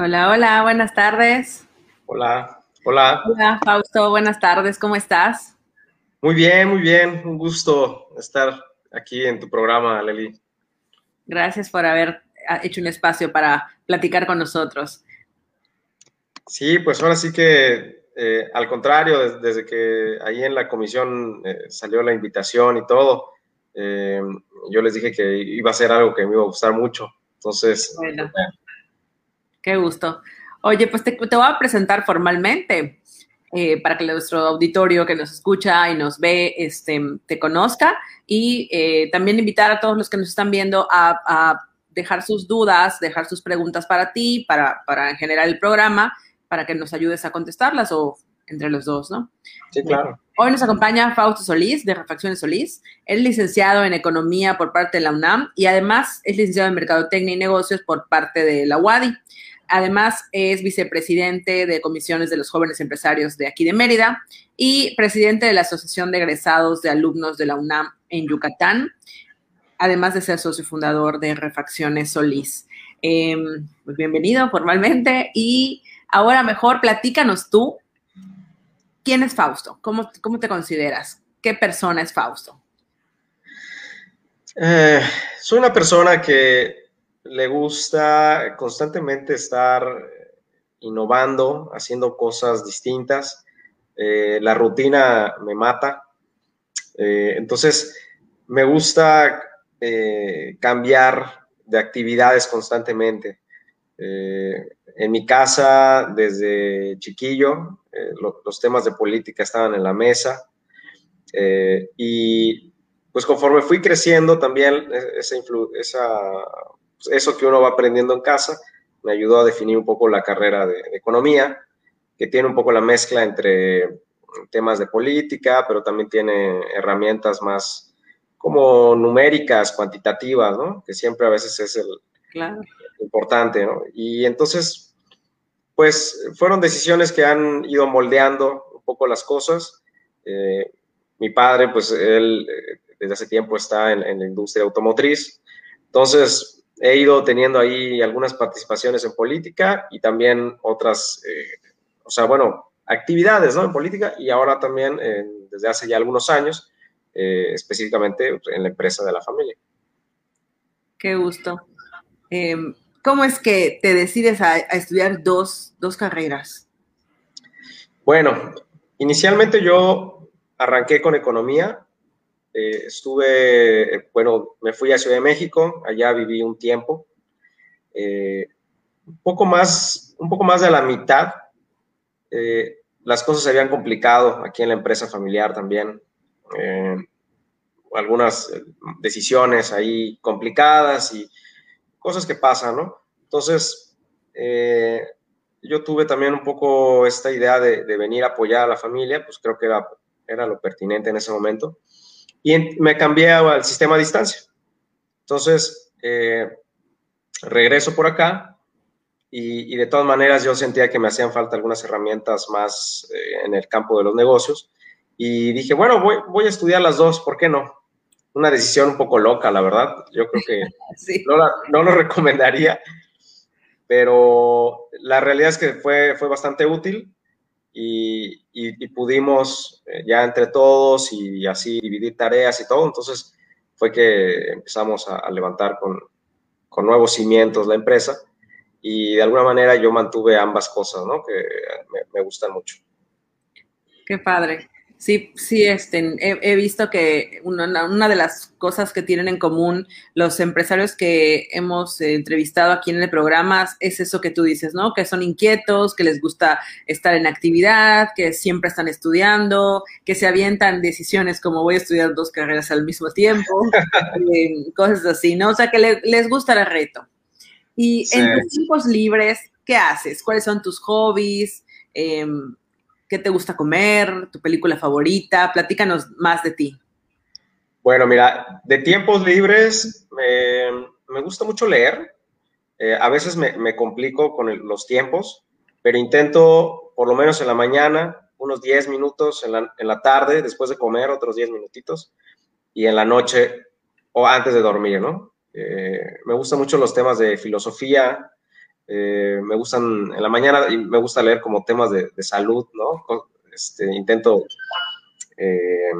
Hola, hola, buenas tardes. Hola, hola. Hola, Fausto, buenas tardes, ¿cómo estás? Muy bien, muy bien. Un gusto estar aquí en tu programa, Leli. Gracias por haber ah, hecho un espacio para platicar con nosotros. Sí, pues ahora sí que, eh, al contrario, desde, que ahí en la comisión eh, salió la invitación y todo, eh, yo les dije que iba a ser algo que me iba a gustar mucho. Entonces, bueno. Qué gusto. Oye, pues te, voy a presentar formalmente eh, para que nuestro auditorio que nos escucha y nos ve este, te conozca y eh, también invitar a todos los que nos están viendo a, dejar sus dudas, dejar sus preguntas para ti, para, para generar el programa, para que nos ayudes a contestarlas o entre los dos, ¿no? Sí, claro. Hoy nos acompaña Fausto Solís, de Refacciones Solís. Él es licenciado en Economía por parte de la UNAM y además es licenciado en Mercadotecnia y Negocios por parte de la UADI. Además, es vicepresidente de comisiones de los jóvenes empresarios de aquí de Mérida y presidente de la Asociación de Egresados de Alumnos de la UNAM en Yucatán, además de ser socio fundador de Refacciones Solís. Em, pues bienvenido formalmente y ahora mejor platícanos tú, ¿quién es Fausto? ¿Cómo, cómo te consideras? ¿Qué persona es Fausto? Eh, soy una persona que le gusta constantemente estar innovando, haciendo cosas distintas. Eh, la rutina me mata. Eh, entonces, me gusta eh, cambiar de actividades constantemente. En mi casa, desde chiquillo, los temas de política estaban en la mesa. y pues conforme fui creciendo, también esa, esa pues, eso que uno va aprendiendo en casa me ayudó a definir un poco la carrera de, economía, que tiene un poco la mezcla entre temas de política, pero también tiene herramientas más como numéricas, cuantitativas, ¿no? Que siempre a veces es el importante, ¿no? Y entonces, pues fueron decisiones que han ido moldeando un poco las cosas. Eh, mi padre, pues él eh, desde hace tiempo está en, la industria automotriz, entonces he ido teniendo ahí algunas participaciones en política y también otras, eh, o sea, bueno, actividades ¿no? en política y ahora también desde hace ya algunos años, específicamente en la empresa de la familia. Qué gusto. ¿Cómo es que te decides a, estudiar dos, dos carreras? Bueno, inicialmente yo arranqué con economía eh, estuve, bueno, me fui a Ciudad de México, allá viví un tiempo. Eh, un, poco más, un poco más de la mitad. Eh, las cosas se habían complicado aquí en la empresa familiar también. algunas decisiones ahí complicadas y cosas que pasan, ¿no? Entonces, yo tuve también un poco esta idea de, de, venir a apoyar a la familia, pues creo que era, era lo pertinente en ese momento y me cambié al sistema a distancia. Entonces, eh, regreso por acá y, de todas maneras yo sentía que me hacían falta algunas herramientas más eh, en el campo de los negocios y dije, bueno, voy, voy, a estudiar las dos, ¿por qué no? Una decisión un poco loca, la verdad. Yo creo que no, no, lo recomendaría, pero la realidad es que fue, fue bastante útil y, pudimos eh, ya entre todos y así dividir tareas y todo. Entonces fue que empezamos a, levantar con, con, nuevos cimientos la empresa y de alguna manera yo mantuve ambas cosas, ¿no? Que me, me gustan mucho. Qué padre. Sí, sí, este, he, visto que una, de las cosas que tienen en común los empresarios que hemos entrevistado aquí en el programa es eso que tú dices, ¿no? Que son inquietos, que les gusta estar en actividad, que siempre están estudiando, que se avientan decisiones como voy a estudiar dos carreras al mismo tiempo, eh, cosas así, ¿no? O sea, que les gusta el reto. Y en tus tiempos libres, ¿qué haces? ¿Cuáles son tus hobbies? Eh, ¿Qué te gusta comer? ¿Tu película favorita? Platícanos más de ti. Bueno, mira, de tiempos libres me, gusta mucho leer. Eh, a veces me, complico con los tiempos, pero intento por lo menos en la mañana, unos 10 minutos, en la, tarde, después de comer, otros 10 minutitos, y en la noche o antes de dormir, ¿no? Eh, me gustan mucho los temas de filosofía, Eh, me gustan, en la mañana me gusta leer como temas de, salud, ¿no? Este, intento eh,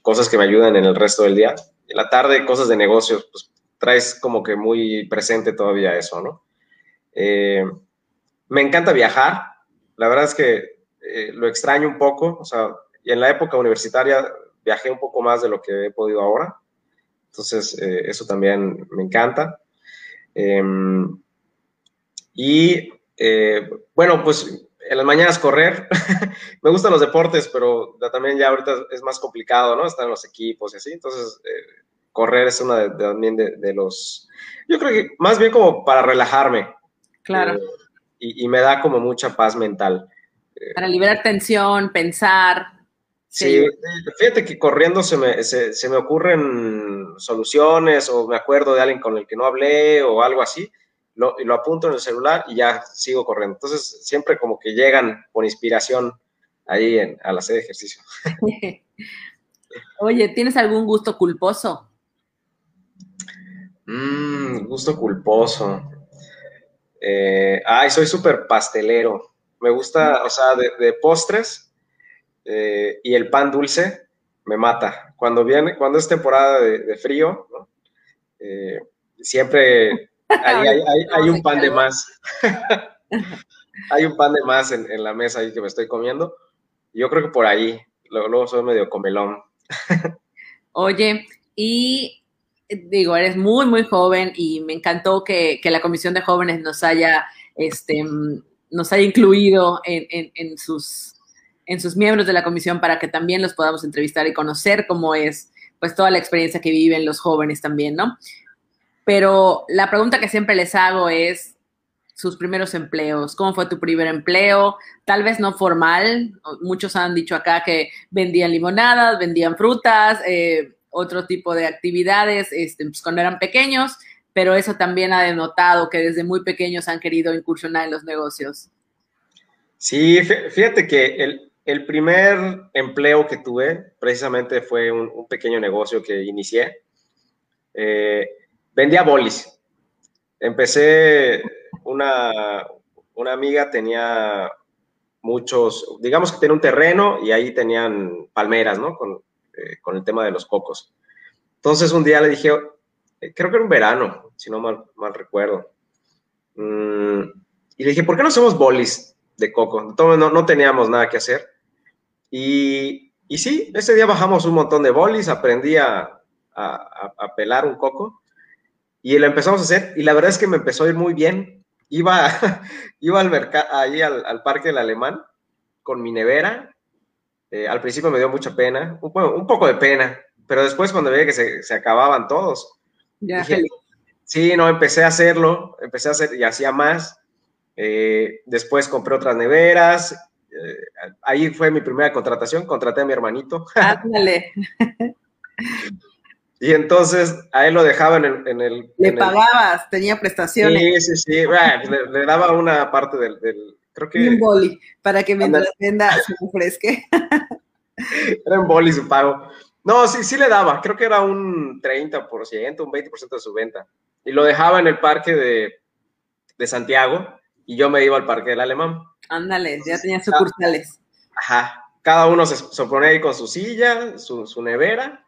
cosas que me ayuden en el resto del día. En la tarde, cosas de negocios, pues traes como que muy presente todavía eso, ¿no? Eh, me encanta viajar. La verdad es que lo extraño un poco. O sea, y en la época universitaria viajé un poco más de lo que he podido ahora. Entonces, eso también me encanta. Y eh, bueno, pues en las mañanas correr. me gustan los deportes, pero también ya ahorita es más complicado, ¿no? Están los equipos y así. Entonces, eh, correr es una de, también de, los... Yo creo que más bien como para relajarme. Claro. Eh, y, me da como mucha paz mental. Para liberar tensión, pensar. Sí, fíjate que corriendo se me, se me ocurren soluciones o me acuerdo de alguien con el que no hablé o algo así lo, lo apunto en el celular y ya sigo corriendo. Entonces, siempre como que llegan con inspiración ahí en, a la sede de ejercicio. Oye, ¿tienes algún gusto culposo? Mmm, gusto culposo. Eh, ay, soy súper pastelero. Me gusta, o sea, de, postres eh, y el pan dulce me mata. Cuando viene, cuando es temporada de, frío, eh, siempre hay, un pan de más. hay un pan de más en, la mesa ahí que me estoy comiendo. Yo creo que por ahí. Luego, soy medio comelón. Oye, y digo, eres muy, muy joven y me encantó que, la Comisión de Jóvenes nos haya, este, nos haya incluido en, sus, en sus miembros de la comisión para que también los podamos entrevistar y conocer cómo es pues toda la experiencia que viven los jóvenes también, ¿no? Pero la pregunta que siempre les hago es sus primeros empleos. ¿Cómo fue tu primer empleo? Tal vez no formal. Muchos han dicho acá que vendían limonadas, vendían frutas, eh, otro tipo de actividades este, pues, cuando eran pequeños, pero eso también ha denotado que desde muy pequeños han querido incursionar en los negocios. Sí, fíjate que el, primer empleo que tuve precisamente fue un, pequeño negocio que inicié. Eh, vendía bolis. Empecé, una, una amiga tenía muchos, digamos que tenía un terreno y ahí tenían palmeras, ¿no? Con, eh, con el tema de los cocos. Entonces un día le dije, eh, creo que era un verano, si no mal, mal recuerdo. Mm, y le dije, ¿por qué no hacemos bolis de coco? No, no teníamos nada que hacer. Y, y, sí, ese día bajamos un montón de bolis, aprendí a, a, a pelar un coco y lo empezamos a hacer y la verdad es que me empezó a ir muy bien. Iba, iba al mercado, ahí al, Parque del Alemán con mi nevera. Eh, al principio me dio mucha pena, un, un, poco de pena, pero después cuando veía que se, se acababan todos, dije, sí, no, empecé a hacerlo, empecé a hacer y hacía más. Eh, después compré otras neveras. Eh, ahí fue mi primera contratación, contraté a mi hermanito. Ándale. Y entonces a él lo dejaban en, el... Le pagabas, tenía prestaciones. Sí, sí, sí. le, daba una parte del, creo que... un boli, para que mientras venda se ofrezque. era un boli su pago. No, sí, sí le daba. Creo que era un 30%, un 20% de su venta. Y lo dejaba en el parque de, de Santiago y yo me iba al parque del Alemán. Ándale, ya tenía sucursales. Ajá. Cada uno se, se ponía ahí con su silla, su, su nevera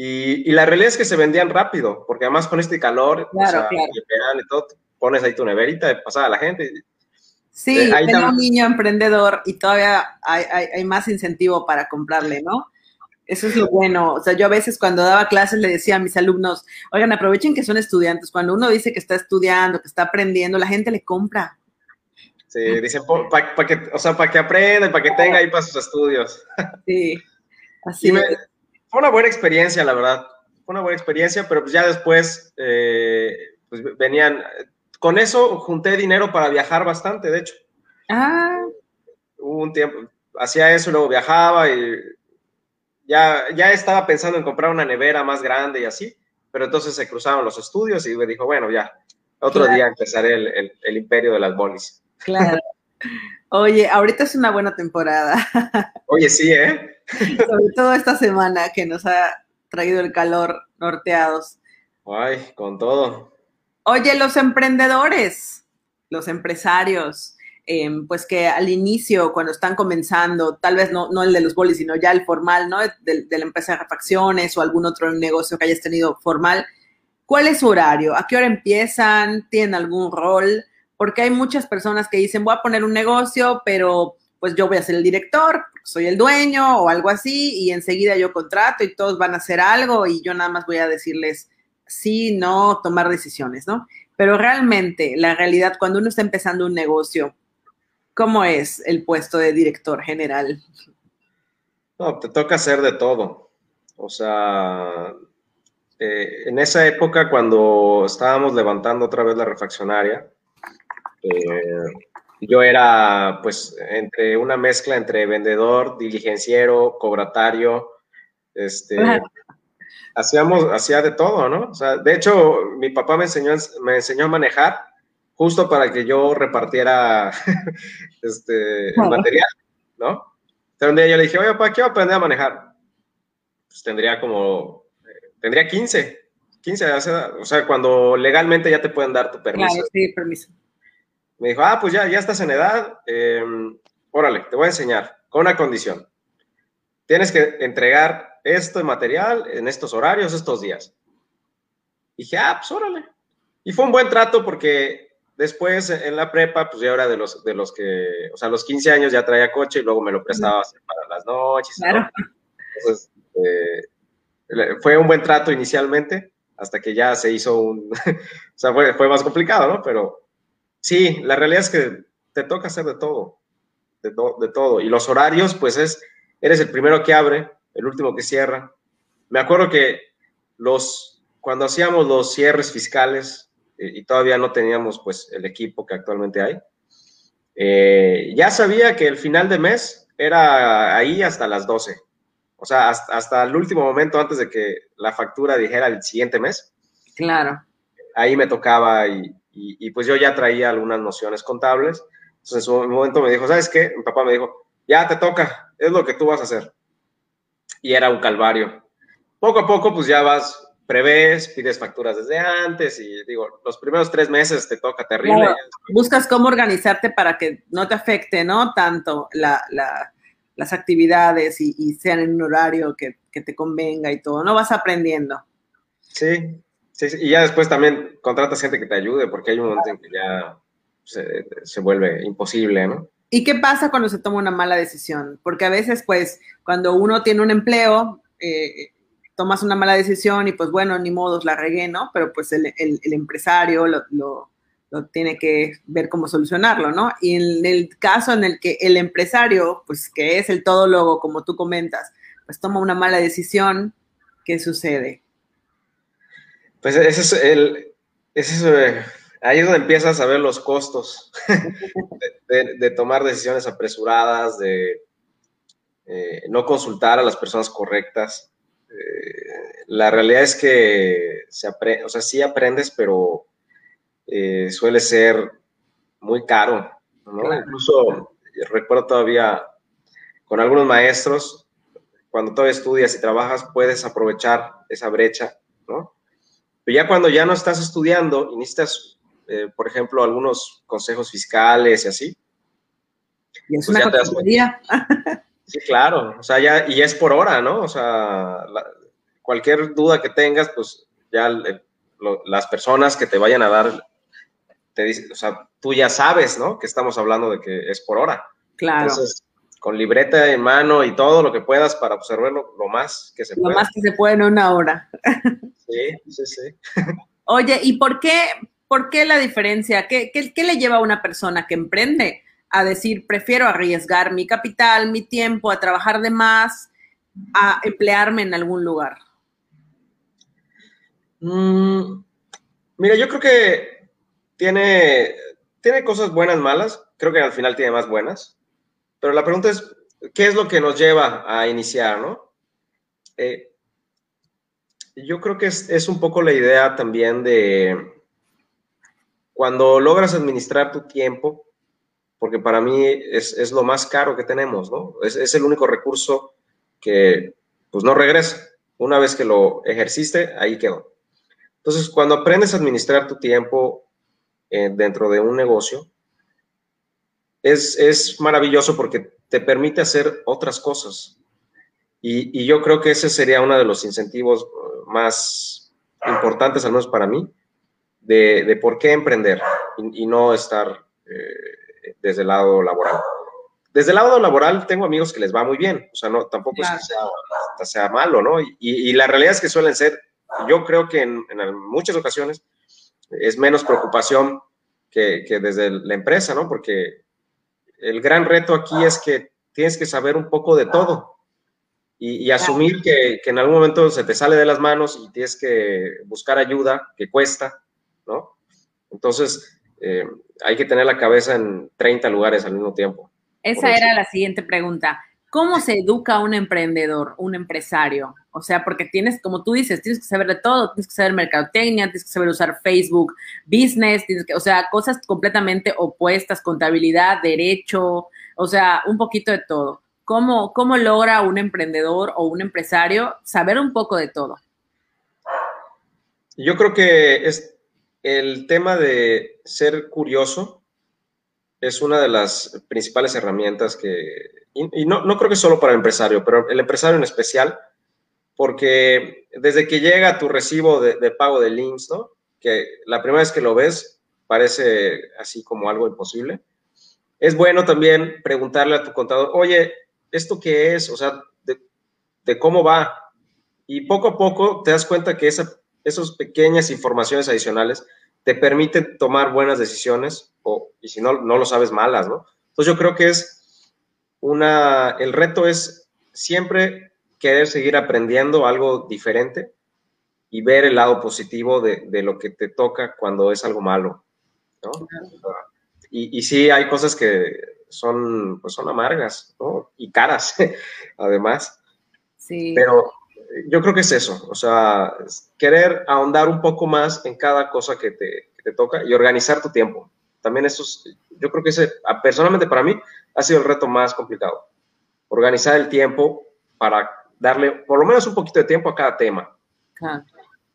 y, la realidad es que se vendían rápido, porque además con este calor, claro, y todo, pones ahí tu neverita de pasada a la gente. Sí, eh, tengo un niño emprendedor y todavía hay, hay, más incentivo para comprarle, ¿no? Eso es lo bueno. O sea, yo a veces cuando daba clases le decía a mis alumnos, oigan, aprovechen que son estudiantes. Cuando uno dice que está estudiando, que está aprendiendo, la gente le compra. Sí, dicen, para que, o sea, para que aprenda y para que tenga ahí para sus estudios. Sí, así es fue una buena experiencia, la verdad. Fue una buena experiencia, pero pues ya después eh, pues venían. Con eso junté dinero para viajar bastante, de hecho. Ah. Hubo un tiempo, hacía eso, luego viajaba y ya, ya estaba pensando en comprar una nevera más grande y así, pero entonces se cruzaron los estudios y me dijo, bueno, ya, otro día empezaré el, el, imperio de las bolis. Claro. Oye, ahorita es una buena temporada. Oye, sí, ¿eh? Sobre todo esta semana que nos ha traído el calor norteados. Ay, con todo. Oye, los emprendedores, los empresarios, em, pues que al inicio, cuando están comenzando, tal vez no, no el de los bolis, sino ya el formal, ¿no? De, de, la empresa de refacciones o algún otro negocio que hayas tenido formal, ¿cuál es su horario? ¿A qué hora empiezan? ¿Tienen algún rol? Porque hay muchas personas que dicen, voy a poner un negocio, pero pues yo voy a ser el director, soy el dueño o algo así, y enseguida yo contrato y todos van a hacer algo y yo nada más voy a decirles sí, no, tomar decisiones, ¿no? Pero realmente, la realidad, cuando uno está empezando un negocio, ¿cómo es el puesto de director general? No, te toca hacer de todo. O sea, eh, en esa época, cuando estábamos levantando otra vez la refaccionaria, eh, yo era pues entre una mezcla entre vendedor, diligenciero, cobratario, este, hacíamos, hacía de todo, ¿no? O sea, de hecho, mi papá me enseñó, me enseñó a manejar justo para que yo repartiera este, el material, ¿no? Entonces un día yo le dije, oye, papá, quiero aprender a manejar. Pues tendría como, eh, tendría 15, 15, o sea, cuando legalmente ya te pueden dar tu permiso. Claro, sí, permiso. Me dijo, ah, pues ya, ya estás en edad, eh, órale, te voy a enseñar, con una condición. Tienes que entregar esto de material en estos horarios, estos días. Y dije, ah, pues órale. Y fue un buen trato porque después en la prepa, pues ya era de los, de los que, o sea, a los 15 años ya traía coche y luego me lo prestaba para las noches. Claro. Entonces, eh, fue un buen trato inicialmente, hasta que ya se hizo un, o sea, fue, fue más complicado, ¿no? Pero Sí, la realidad es que te toca hacer de todo, de, de, todo. Y los horarios, pues es, eres el primero que abre, el último que cierra. Me acuerdo que los, cuando hacíamos los cierres fiscales eh, y todavía no teníamos pues el equipo que actualmente hay, eh, ya sabía que el final de mes era ahí hasta las 12. O sea, hasta, hasta el último momento antes de que la factura dijera el siguiente mes. Claro. Ahí me tocaba y, y, pues yo ya traía algunas nociones contables. Entonces en su momento me dijo, ¿sabes qué? Mi papá me dijo, ya te toca, es lo que tú vas a hacer. Y era un calvario. Poco a poco pues ya vas, prevés, pides facturas desde antes y digo, los primeros tres meses te toca terrible. buscas cómo organizarte para que no te afecte, ¿no? Tanto la, la, las actividades y, y, sean en un horario que, que te convenga y todo, ¿no? Vas aprendiendo. Sí, Y ya después también contratas gente que te ayude, porque hay un momento en que ya se, vuelve imposible, ¿no? ¿Y qué pasa cuando se toma una mala decisión? Porque a veces, pues, cuando uno tiene un empleo, eh, tomas una mala decisión y pues bueno, ni modos la regué, ¿no? Pero pues el, empresario lo, lo, tiene que ver cómo solucionarlo, ¿no? Y en el caso en el que el empresario, pues que es el todólogo, como tú comentas, pues toma una mala decisión, ¿qué sucede? Pues ese es el, ese ahí es donde empiezas a ver los costos de, tomar decisiones apresuradas, de eh, no consultar a las personas correctas. Eh, la realidad es que se aprende, o sea, sí aprendes, pero eh, suele ser muy caro, ¿no? Incluso recuerdo todavía con algunos maestros, cuando todavía estudias y trabajas, puedes aprovechar esa brecha, ¿no? Pero ya cuando ya no estás estudiando y necesitas, eh, por ejemplo, algunos consejos fiscales y así. Y es pues una ya Sí, claro. O sea, ya, y es por hora, ¿no? O sea, cualquier duda que tengas, pues ya las personas que te vayan a dar, te dicen, o sea, tú ya sabes, ¿no? Que estamos hablando de que es por hora. Claro. Entonces, con libreta en mano y todo lo que puedas para observarlo lo más que se pueda. Lo más que se puede en una hora. Sí, sí, sí. Oye, ¿y por qué, por qué la diferencia? ¿Qué, ¿Qué, le lleva a una persona que emprende a decir, prefiero arriesgar mi capital, mi tiempo, a trabajar de más, a emplearme en algún lugar? Mm, mira, yo creo que tiene, tiene cosas buenas, malas. Creo que al final tiene más buenas. Pero la pregunta es, ¿qué es lo que nos lleva a iniciar, no? Eh, yo creo que es, un poco la idea también de cuando logras administrar tu tiempo, porque para mí es, lo más caro que tenemos, ¿no? Es, el único recurso que pues no regresa. Una vez que lo ejerciste, ahí quedó. Entonces, cuando aprendes a administrar tu tiempo, eh, dentro de un negocio, es, es, maravilloso porque te permite hacer otras cosas. Y, y, yo creo que ese sería uno de los incentivos uh, más importantes, al menos para mí, de, de por qué emprender y, y no estar eh, desde el lado laboral. Desde el lado laboral tengo amigos que les va muy bien, o sea, no, tampoco claro. es que sea, sea, malo, ¿no? Y, y, la realidad es que suelen ser, yo creo que en, en muchas ocasiones es menos preocupación que, que, desde la empresa, ¿no? Porque el gran reto aquí es que tienes que saber un poco de todo y, y asumir que, que, en algún momento se te sale de las manos y tienes que buscar ayuda, que cuesta, ¿no? Entonces, eh, hay que tener la cabeza en 30 lugares al mismo tiempo. Esa era la siguiente pregunta. ¿Cómo se educa un emprendedor, un empresario? O sea, porque tienes, como tú dices, tienes que saber de todo, tienes que saber mercadotecnia, tienes que saber usar Facebook Business, tienes que, o sea, cosas completamente opuestas, contabilidad, derecho, o sea, un poquito de todo. ¿Cómo, cómo logra un emprendedor o un empresario saber un poco de todo? Yo creo que es el tema de ser curioso es una de las principales herramientas que, y, y no, no, creo que solo para el empresario, pero el empresario en especial, porque desde que llega tu recibo de, de pago de links, ¿no? Que la primera vez que lo ves parece así como algo imposible. Es bueno también preguntarle a tu contador, oye, ¿esto qué es? O sea, de, de cómo va. Y poco a poco te das cuenta que esa, esas pequeñas informaciones adicionales te permiten tomar buenas decisiones o, y si no, no lo sabes, malas, ¿no? Entonces yo creo que es una, el reto es siempre querer seguir aprendiendo algo diferente y ver el lado positivo de, de lo que te toca cuando es algo malo, ¿no? Y, y sí, hay cosas que son, pues son amargas, ¿no? Y caras, además. Sí. Pero yo creo que es eso, o sea, querer ahondar un poco más en cada cosa que te, que te toca y organizar tu tiempo. También eso es, yo creo que ese, personalmente para mí, ha sido el reto más complicado. Organizar el tiempo para darle por lo menos un poquito de tiempo a cada tema.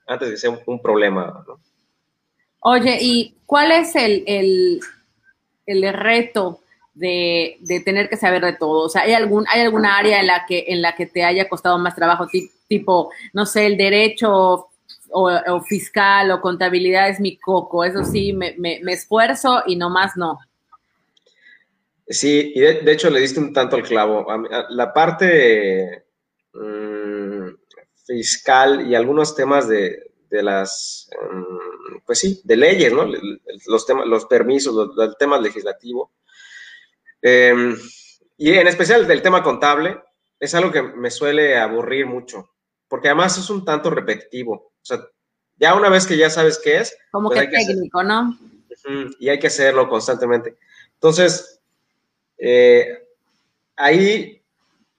Antes de que sea un, un problema, ¿no? Oye, ¿y cuál es el, el, el reto de, de, tener que saber de todo? O sea, ¿hay, algún, ¿hay alguna área en la, que, en la que te haya costado más trabajo? Tipo, no sé, el derecho o, fiscal o contabilidad es mi coco. Eso sí, me, esfuerzo y nomás no. Sí, y de, hecho le diste un tanto al clavo. La parte mmm, fiscal y algunos temas de, de las, um, pues sí, de leyes, ¿no? Los temas, los permisos, los, el tema legislativo. Eh, y en especial del tema contable, es algo que me suele aburrir mucho, porque además es un tanto repetitivo. O sea, ya una vez que ya sabes qué es. Como pues que técnico, que ¿no? Y hay que hacerlo constantemente. Entonces, eh, ahí,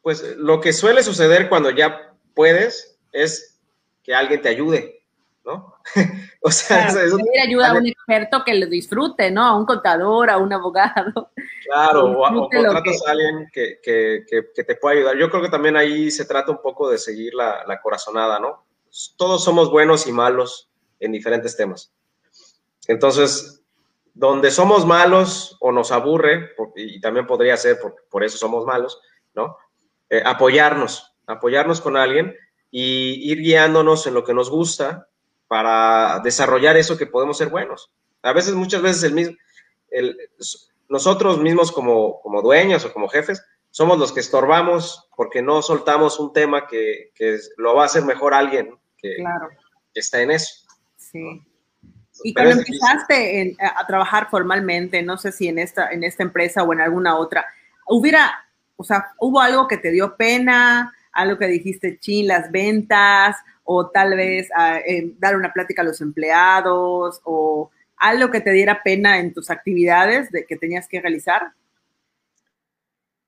pues lo que suele suceder cuando ya puedes es que alguien te ayude, ¿no? o sea, claro, eso, pedir ayuda a un experto que lo disfrute, ¿no? A un contador, a un abogado. Claro, o, o contratas que... a alguien que, que, que, que, te pueda ayudar. Yo creo que también ahí se trata un poco de seguir la, la corazonada, ¿no? Todos somos buenos y malos en diferentes temas. Entonces, donde somos malos o nos aburre, y también podría ser por, por eso somos malos, ¿no? Eh, apoyarnos, apoyarnos con alguien y ir guiándonos en lo que nos gusta para desarrollar eso que podemos ser buenos. A veces, muchas veces, el mismo, nosotros mismos como, como dueños o como jefes, somos los que estorbamos porque no soltamos un tema que, que lo va a hacer mejor alguien que, claro. que está en eso. Sí. Y cuando empezaste en, a trabajar formalmente, no sé si en esta, en esta empresa o en alguna otra, hubiera, o sea, hubo algo que te dio pena, algo que dijiste, chin, las ventas, o tal vez eh, dar una plática a los empleados, o algo que te diera pena en tus actividades de, que tenías que realizar?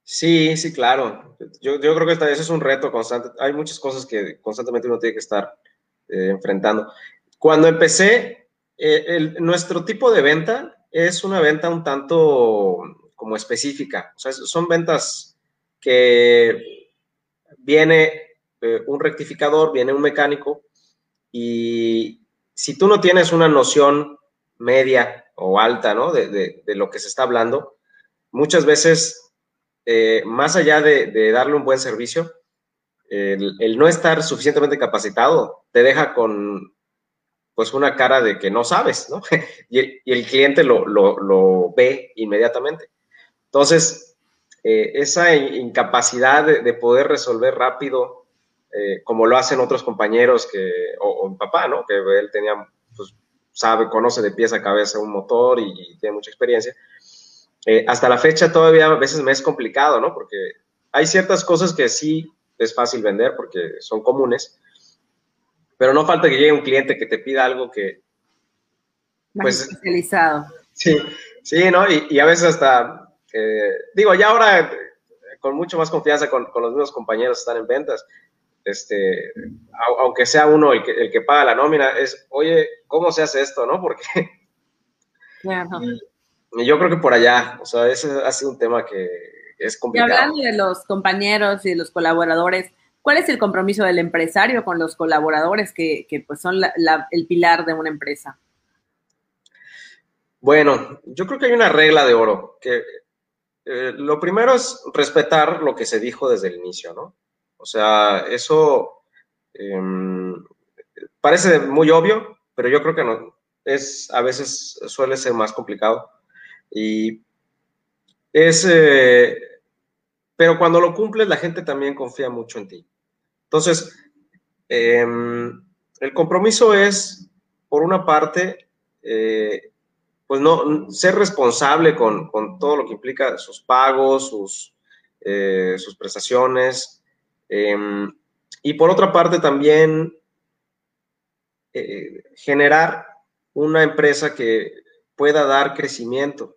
Sí, sí, claro. Yo, yo creo que esta, ese es un reto constante. Hay muchas cosas que constantemente uno tiene que estar eh, enfrentando. Cuando empecé, eh, el, nuestro tipo de venta es una venta un tanto como específica. O sea, son ventas que viene eh, un rectificador, viene un mecánico y si tú no tienes una noción media o alta, ¿no? De, lo que se está hablando, muchas veces, más allá de, darle un buen servicio, el, no estar suficientemente capacitado te deja con pues una cara de que no sabes, ¿no? y, el, cliente lo, ve inmediatamente. Entonces, eh, esa incapacidad de, poder resolver rápido, eh, como lo hacen otros compañeros que, o, mi papá, ¿no? Que él tenía, pues, sabe, conoce de pies a cabeza un motor y, tiene mucha experiencia. Eh, hasta la fecha todavía a veces me es complicado, ¿no? Porque hay ciertas cosas que sí es fácil vender porque son comunes, pero no falta que llegue un cliente que te pida algo que... pues, especializado. Sí, sí, ¿no? Y, a veces hasta, eh, digo, ya ahora eh, con mucho más confianza con, los mismos compañeros que están en ventas, este, aunque sea uno el que, el que paga la nómina, es, oye, ¿cómo se hace esto, no? Porque... Claro. Y, yo creo que por allá, o sea, ese ha sido un tema que es complicado. Y hablando de los compañeros y de los colaboradores, ¿Cuál es el compromiso del empresario con los colaboradores que, pues son el pilar de una empresa? Bueno, yo creo que hay una regla de oro, que eh, lo primero es respetar lo que se dijo desde el inicio, ¿no? O sea, eso em, parece muy obvio, pero yo creo que no, es, a veces suele ser más complicado. Y es, eh, pero cuando lo cumples, la gente también confía mucho en ti. Entonces, em, el compromiso es, por una parte, eh, pues no, ser responsable con, todo lo que implica sus pagos, sus, eh, sus prestaciones. Em, y por otra parte, también generar una empresa que pueda dar crecimiento,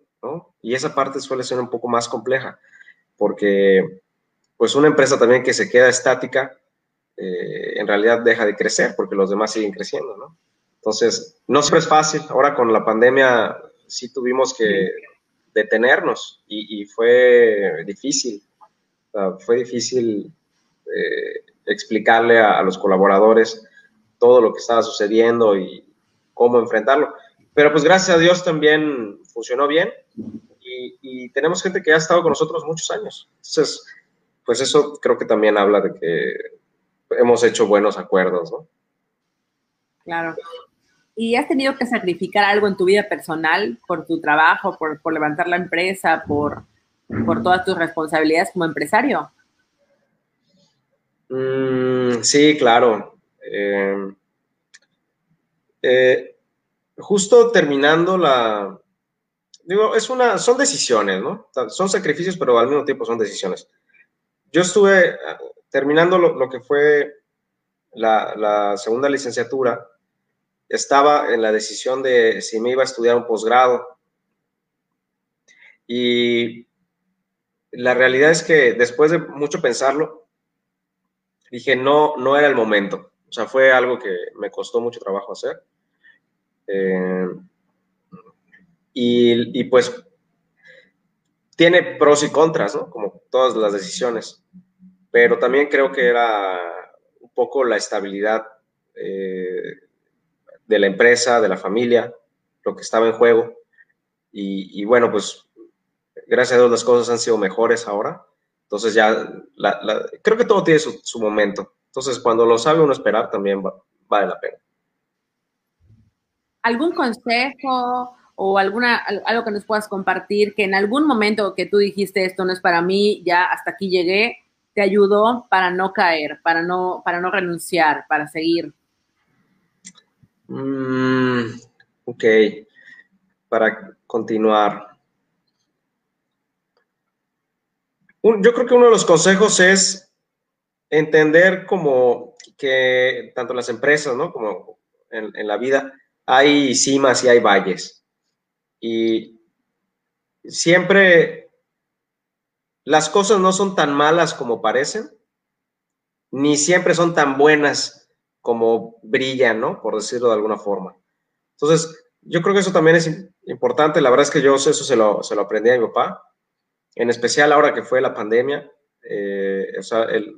Y esa parte suele ser un poco más compleja, porque pues una empresa también que se queda estática, eh, en realidad deja de crecer porque los demás siguen creciendo, ¿no? Entonces, no siempre es fácil. Ahora con la pandemia sí tuvimos que detenernos y, fue difícil. fue difícil eh, explicarle a, los colaboradores todo lo que estaba sucediendo y cómo enfrentarlo. Pero pues gracias a Dios también funcionó bien y, y tenemos gente que ha estado con nosotros muchos años. Entonces, pues eso creo que también habla de que hemos hecho buenos acuerdos, ¿no? Claro. ¿Y has tenido que sacrificar algo en tu vida personal por tu trabajo, por, levantar la empresa, por, por todas tus responsabilidades como empresario? Mm, sí, claro. Eh, eh, justo terminando la... Digo, es una, son decisiones, ¿no? Son sacrificios, pero al mismo tiempo son decisiones. Yo estuve terminando lo, que fue la, segunda licenciatura, estaba en la decisión de si me iba a estudiar un posgrado. Y la realidad es que después de mucho pensarlo, dije, no, no era el momento. O sea, fue algo que me costó mucho trabajo hacer. Eh, y, pues tiene pros y contras. Como todas las decisiones pero también creo que era un poco la estabilidad eh, de la empresa, de la familia, lo que estaba en juego. Y, bueno, pues gracias a Dios las cosas han sido mejores ahora. Entonces ya, creo que todo tiene su, momento. Entonces cuando lo sabe uno esperar también vale la pena. ¿Algún consejo o alguna, algo que nos puedas compartir que en algún momento que tú dijiste esto no es para mí, ya hasta aquí llegué, te ayudó para no caer, para no, para no renunciar, para seguir? Mm, ok, para continuar. yo creo que uno de los consejos es entender como que tanto las empresas, ¿no? Como en la vida, hay cimas y hay valles. Y siempre las cosas no son tan malas como parecen, ni siempre son tan buenas como brillan, ¿no? Por decirlo de alguna forma. Entonces, yo creo que eso también es importante. La verdad es que yo eso se lo, se lo aprendí a mi papá, en especial ahora que fue la pandemia. Eh,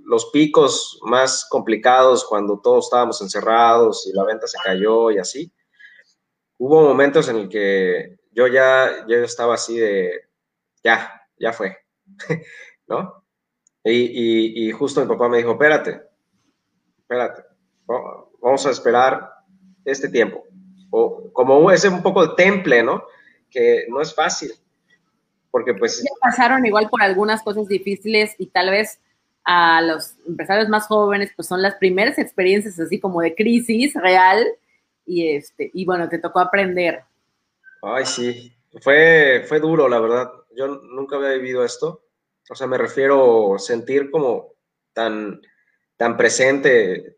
los picos más complicados cuando todos estábamos encerrados y la venta se cayó y así. Hubo momentos en el que yo ya, yo estaba así de, ya, ya fue, ¿no? Y, y, justo mi papá me dijo, espérate, espérate, vamos a esperar este tiempo. O como ese un poco de temple, ¿no? Que no es fácil, porque pues... Ya pasaron igual por algunas cosas difíciles y tal vez a los empresarios más jóvenes, pues son las primeras experiencias así como de crisis real y este, y bueno, te tocó aprender. Ay, sí, fue, fue duro, la verdad. Yo nunca había vivido esto. O sea, me refiero sentir como tan, tan presente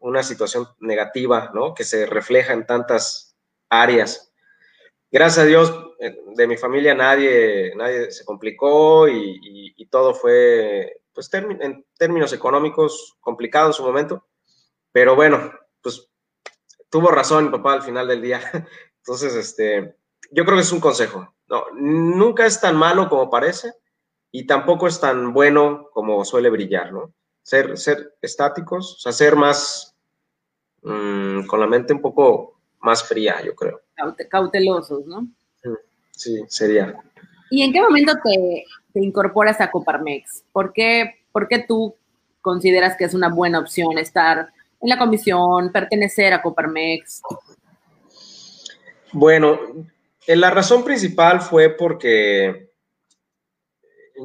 una situación negativa, ¿no? Que se refleja en tantas áreas. Gracias a Dios, eh, de mi familia nadie, nadie se complicó y, y, todo fue, pues, en términos económicos, complicado en su momento. Pero bueno, pues, tuvo razón mi papá al final del día. Entonces, este, yo creo que es un consejo. No, nunca es tan malo como parece y tampoco es tan bueno como suele brillar, ¿no? Ser, ser estáticos, o sea, ser más, mm, con la mente un poco más fría, yo creo. Cautelosos, ¿no? Sí, sería. ¿Y en qué momento te, incorporas a Coparmex? ¿Por qué, ¿Por qué tú consideras que es una buena opción estar en la comisión, pertenecer a Coparmex? Bueno, eh, la razón principal fue porque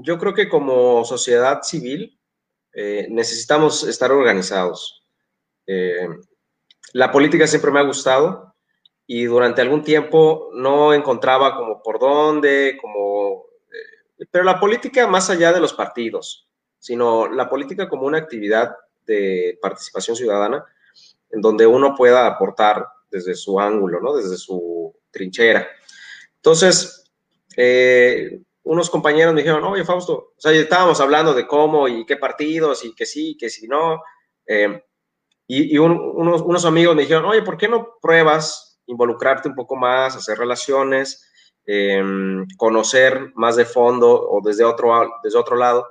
yo creo que como sociedad civil eh, necesitamos estar organizados. Eh, la política siempre me ha gustado y durante algún tiempo no encontraba como por dónde, como... pero la política más allá de los partidos, sino la política como una actividad de participación ciudadana en donde uno pueda aportar desde su ángulo, ¿no? desde su trinchera. Entonces, eh, unos compañeros me dijeron, oye, Fausto, o sea, estábamos hablando de cómo y qué partidos y que sí, que sí, no. Eh, y, unos, amigos me dijeron, oye, ¿por qué no pruebas involucrarte un poco más, hacer relaciones, eh, conocer más de fondo o desde otro, desde otro lado?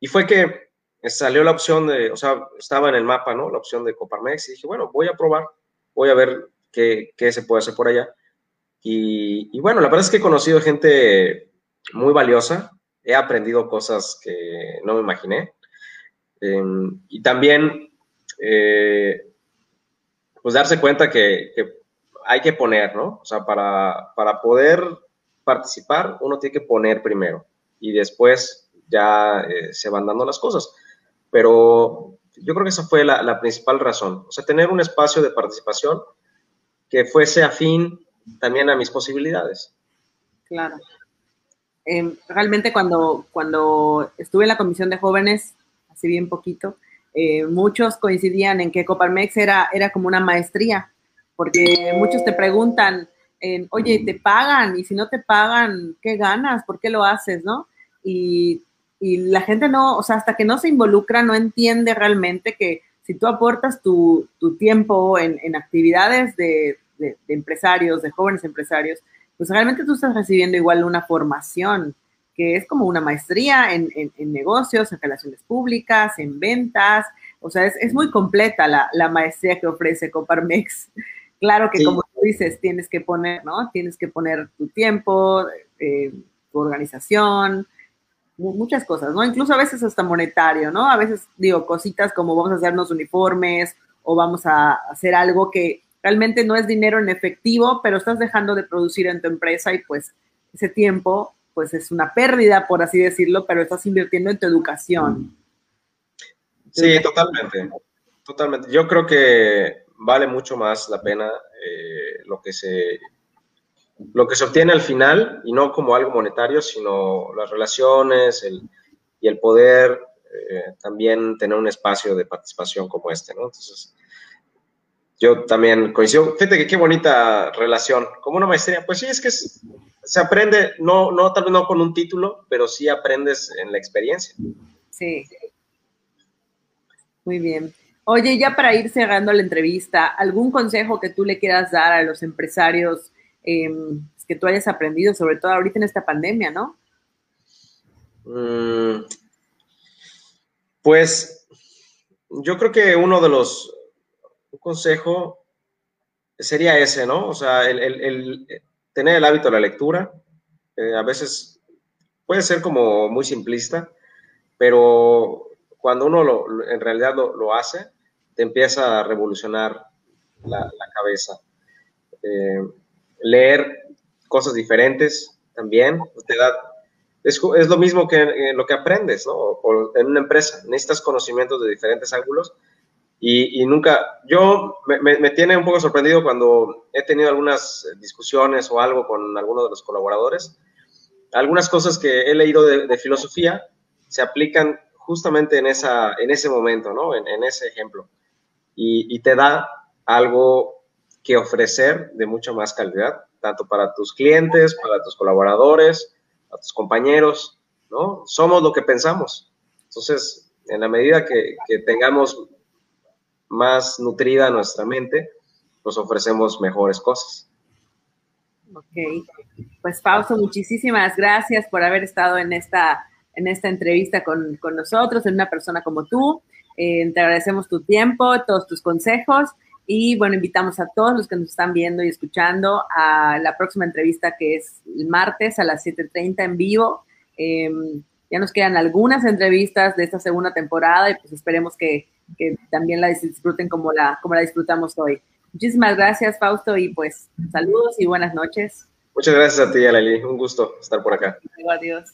Y fue que salió la opción de, o sea, estaba en el mapa, ¿no? La opción de Coparmex y dije, bueno, voy a probar, voy a ver qué, qué se puede hacer por allá. Y, bueno, la verdad es que he conocido gente muy valiosa, he aprendido cosas que no me imaginé. Em, y también, eh, pues darse cuenta que, hay que poner, ¿no? O sea, para, para poder participar, uno tiene que poner primero y después ya eh, se van dando las cosas. Pero yo creo que esa fue la, principal razón. O sea, tener un espacio de participación que fuese afín también a mis posibilidades. Claro. Em, realmente cuando, cuando estuve en la comisión de jóvenes, así bien poquito, eh, muchos coincidían en que Coparmex era, era como una maestría, porque muchos te preguntan, oye, ¿te pagan? Y si no te pagan, ¿qué ganas? ¿Por qué lo haces? ¿No? Y, la gente no, o sea, hasta que no se involucra, no entiende realmente que si tú aportas tu, tiempo en, en actividades de, de, empresarios, de jóvenes empresarios, pues realmente tú estás recibiendo igual una formación que es como una maestría en, negocios, en relaciones públicas, en ventas, o sea, es, muy completa la, maestría que ofrece Coparmex. Claro que como tú dices, tienes que poner, ¿no? Tienes que poner tu tiempo, eh, tu organización, muchas cosas, ¿no? Incluso a veces hasta monetario, ¿no? A veces digo cositas como vamos a hacernos uniformes o vamos a hacer algo que realmente no es dinero en efectivo, pero estás dejando de producir en tu empresa y pues ese tiempo pues es una pérdida, por así decirlo, pero estás invirtiendo en tu educación. Sí, totalmente, totalmente. Yo creo que vale mucho más la pena eh, lo que se lo que se obtiene al final y no como algo monetario, sino las relaciones y el poder eh, también tener un espacio de participación como este. Entonces, yo también coincido. Fíjate que qué bonita relación. Como una maestría, pues sí, es que se aprende, no, no, tal vez no con un título, pero sí aprendes en la experiencia. Sí. Muy bien. Oye, ya para ir cerrando la entrevista, ¿algún consejo que tú le quieras dar a los empresarios em, que tú hayas aprendido, sobre todo ahorita en esta pandemia, no? Mm, pues yo creo que uno de los consejo sería ese, ¿no? O sea, el, tener el hábito de la lectura, eh, a veces puede ser como muy simplista, pero cuando uno lo, en realidad lo, hace, te empieza a revolucionar la, cabeza. Eh, leer cosas diferentes también te da es, lo mismo que lo que aprendes, ¿no? O, en una empresa, necesitas conocimientos de diferentes ángulos y, nunca, yo me, tiene un poco sorprendido cuando he tenido algunas discusiones o algo con alguno de los colaboradores. Algunas cosas que he leído de, filosofía se aplican justamente en, esa, en ese momento, ¿no? En, ese ejemplo. Y, y, te da algo que ofrecer de mucha más calidad, tanto para tus clientes, para tus colaboradores, a tus compañeros, ¿no? Somos lo que pensamos. Entonces, en la medida que, que tengamos más nutrida nuestra mente, nos ofrecemos mejores cosas. Ok, pues Fausto, muchísimas gracias por haber estado en esta, en esta entrevista con, con nosotros, en una persona como tú. Eh, te agradecemos tu tiempo, todos tus consejos y bueno, invitamos a todos los que nos están viendo y escuchando a la próxima entrevista que es el martes a las 7.30 en vivo. Em, ya nos quedan algunas entrevistas de esta segunda temporada y pues esperemos que, que también la disfruten como la, como la disfrutamos hoy. Muchísimas gracias, Fausto, y pues saludos y buenas noches. Muchas gracias a ti, Aleli. Un gusto estar por acá. Adiós.